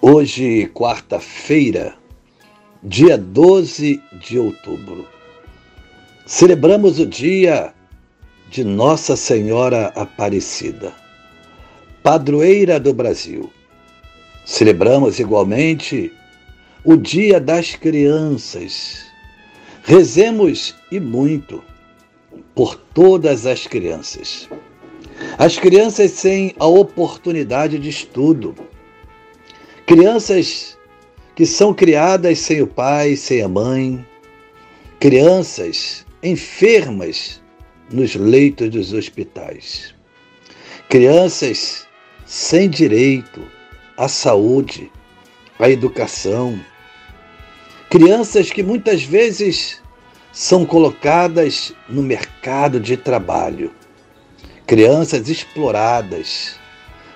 Hoje, quarta-feira, dia 12 de outubro, celebramos o dia de Nossa Senhora Aparecida, padroeira do Brasil. Celebramos igualmente o Dia das Crianças. Rezemos e muito por todas as crianças. As crianças sem a oportunidade de estudo Crianças que são criadas sem o pai, sem a mãe, crianças enfermas nos leitos dos hospitais, crianças sem direito à saúde, à educação, crianças que muitas vezes são colocadas no mercado de trabalho, crianças exploradas.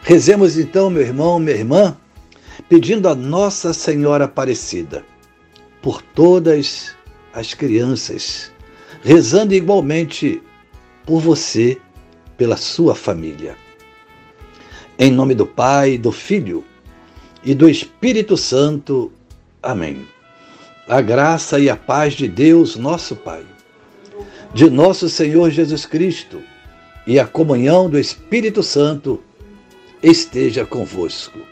Rezemos então, meu irmão, minha irmã, pedindo a Nossa Senhora Aparecida por todas as crianças, rezando igualmente por você, pela sua família. Em nome do Pai, do Filho e do Espírito Santo. Amém. A graça e a paz de Deus, nosso Pai, de nosso Senhor Jesus Cristo e a comunhão do Espírito Santo esteja convosco.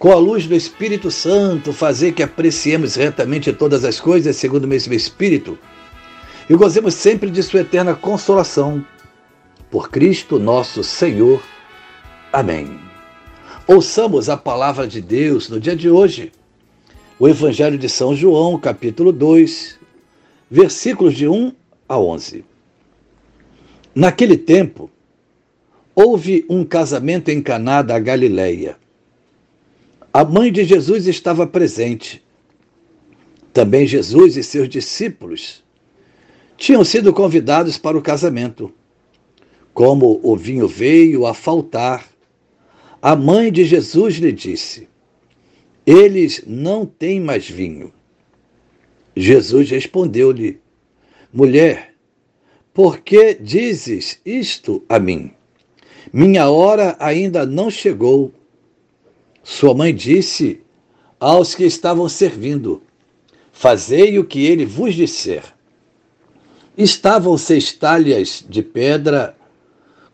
com a luz do Espírito Santo, fazer que apreciemos retamente todas as coisas segundo o mesmo Espírito e gozemos sempre de Sua eterna consolação. Por Cristo nosso Senhor. Amém. Ouçamos a palavra de Deus no dia de hoje. O Evangelho de São João, capítulo 2, versículos de 1 a 11. Naquele tempo, houve um casamento em Caná da Galileia a mãe de Jesus estava presente. Também Jesus e seus discípulos tinham sido convidados para o casamento. Como o vinho veio a faltar, a mãe de Jesus lhe disse: Eles não têm mais vinho. Jesus respondeu-lhe: Mulher, por que dizes isto a mim? Minha hora ainda não chegou. Sua mãe disse aos que estavam servindo: Fazei o que ele vos disser. Estavam seis talhas de pedra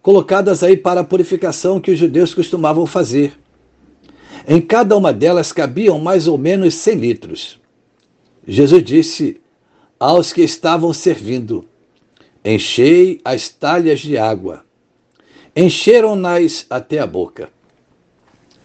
colocadas aí para a purificação que os judeus costumavam fazer. Em cada uma delas cabiam mais ou menos cem litros. Jesus disse aos que estavam servindo: Enchei as talhas de água. Encheram-nas até a boca.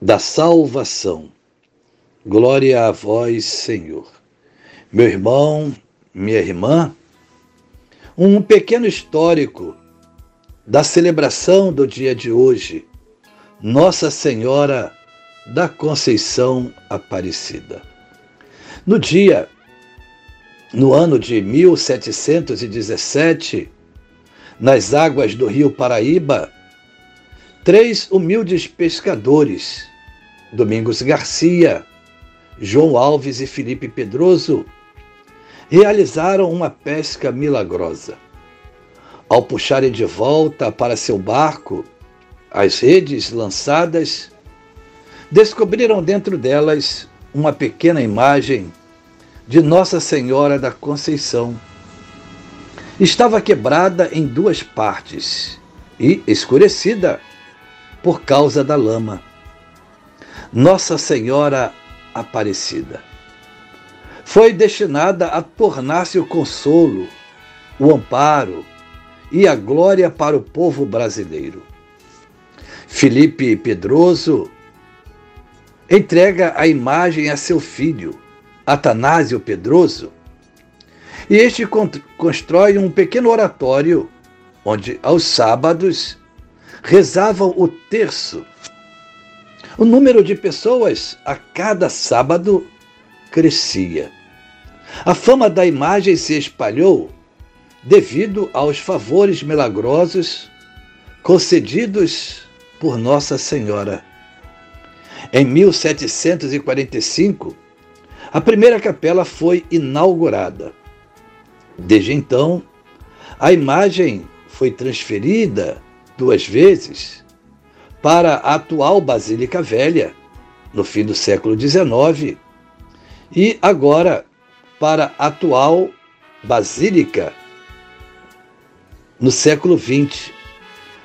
da salvação. Glória a vós, Senhor. Meu irmão, minha irmã, um pequeno histórico da celebração do dia de hoje, Nossa Senhora da Conceição Aparecida. No dia, no ano de 1717, nas águas do rio Paraíba, três humildes pescadores, Domingos Garcia, João Alves e Felipe Pedroso, realizaram uma pesca milagrosa. Ao puxarem de volta para seu barco as redes lançadas, descobriram dentro delas uma pequena imagem de Nossa Senhora da Conceição. Estava quebrada em duas partes e escurecida por causa da lama. Nossa Senhora Aparecida foi destinada a tornar-se o consolo, o amparo e a glória para o povo brasileiro. Felipe Pedroso entrega a imagem a seu filho, Atanásio Pedroso, e este constrói um pequeno oratório onde, aos sábados, rezavam o terço. O número de pessoas a cada sábado crescia. A fama da imagem se espalhou devido aos favores milagrosos concedidos por Nossa Senhora. Em 1745, a primeira capela foi inaugurada. Desde então, a imagem foi transferida duas vezes para a atual Basílica Velha, no fim do século XIX, e agora para a atual Basílica, no século XX.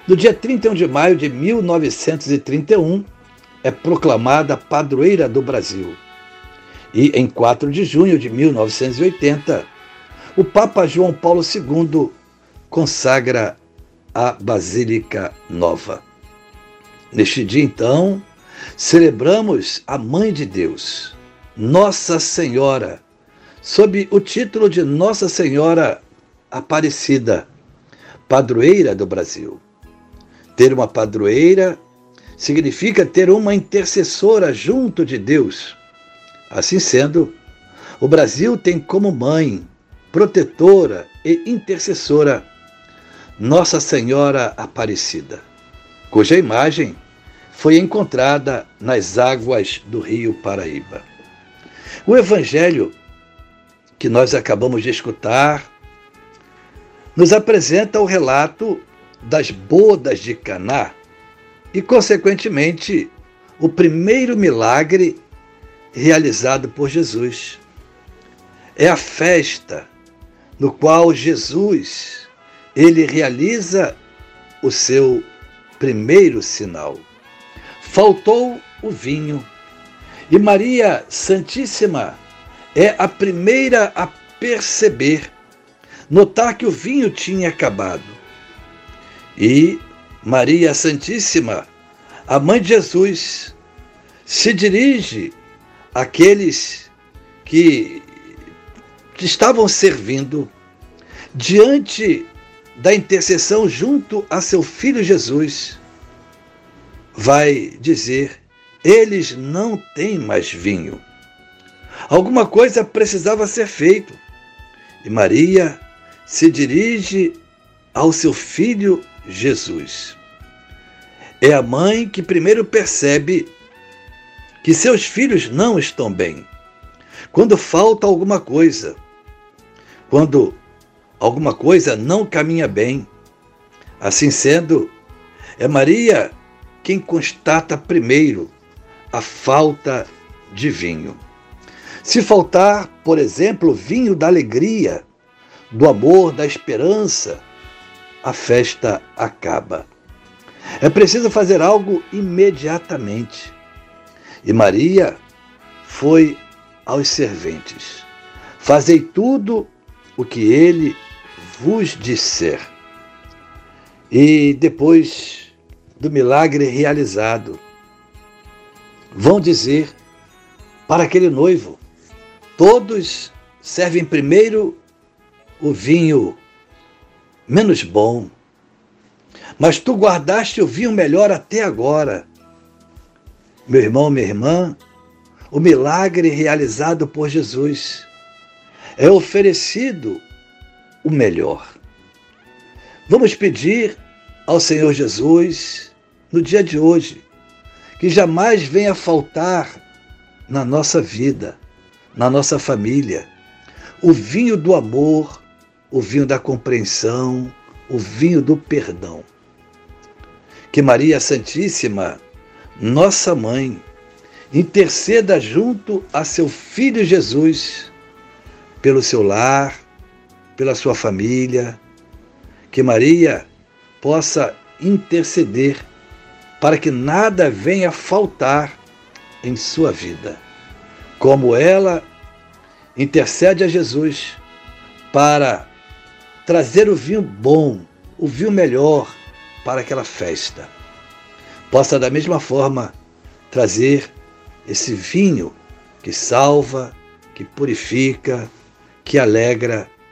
No dia 31 de maio de 1931, é proclamada padroeira do Brasil. E em 4 de junho de 1980, o Papa João Paulo II consagra a Basílica Nova. Neste dia, então, celebramos a Mãe de Deus, Nossa Senhora, sob o título de Nossa Senhora Aparecida, padroeira do Brasil. Ter uma padroeira significa ter uma intercessora junto de Deus. Assim sendo, o Brasil tem como mãe, protetora e intercessora Nossa Senhora Aparecida, cuja imagem foi encontrada nas águas do rio Paraíba. O Evangelho que nós acabamos de escutar nos apresenta o relato das bodas de Caná e, consequentemente, o primeiro milagre realizado por Jesus. É a festa no qual Jesus ele realiza o seu primeiro sinal. Faltou o vinho e Maria Santíssima é a primeira a perceber, notar que o vinho tinha acabado. E Maria Santíssima, a mãe de Jesus, se dirige àqueles que, estavam servindo diante da intercessão junto a seu filho Jesus, vai dizer: eles não têm mais vinho. Alguma coisa precisava ser feito. E Maria se dirige ao seu filho Jesus. É a mãe que primeiro percebe que seus filhos não estão bem. Quando falta alguma coisa, quando alguma coisa não caminha bem. Assim sendo, é Maria quem constata primeiro a falta de vinho. Se faltar, por exemplo, vinho da alegria, do amor, da esperança, a festa acaba. É preciso fazer algo imediatamente. E Maria foi aos serventes: Fazei tudo o que ele vos disser. E depois do milagre realizado, vão dizer para aquele noivo: Todos servem primeiro o vinho menos bom, mas tu guardaste o vinho melhor até agora. Meu irmão, minha irmã, o milagre realizado por Jesus é oferecido o melhor. Vamos pedir ao Senhor Jesus, no dia de hoje, que jamais venha faltar na nossa vida, na nossa família, o vinho do amor, o vinho da compreensão, o vinho do perdão. Que Maria Santíssima, nossa mãe, interceda junto a seu filho Jesus, pelo seu lar, pela sua família, que Maria possa interceder para que nada venha faltar em sua vida, como ela intercede a Jesus para trazer o vinho bom, o vinho melhor para aquela festa. Possa da mesma forma trazer esse vinho que salva, que purifica, que alegra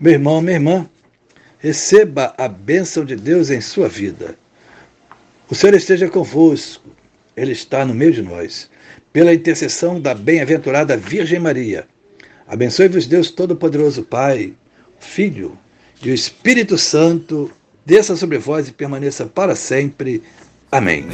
Meu irmão, minha irmã, Receba a bênção de Deus em sua vida. O Senhor esteja convosco, Ele está no meio de nós. Pela intercessão da bem-aventurada Virgem Maria, abençoe-vos Deus Todo-Poderoso, Pai, Filho e o Espírito Santo, desça sobre vós e permaneça para sempre. Amém.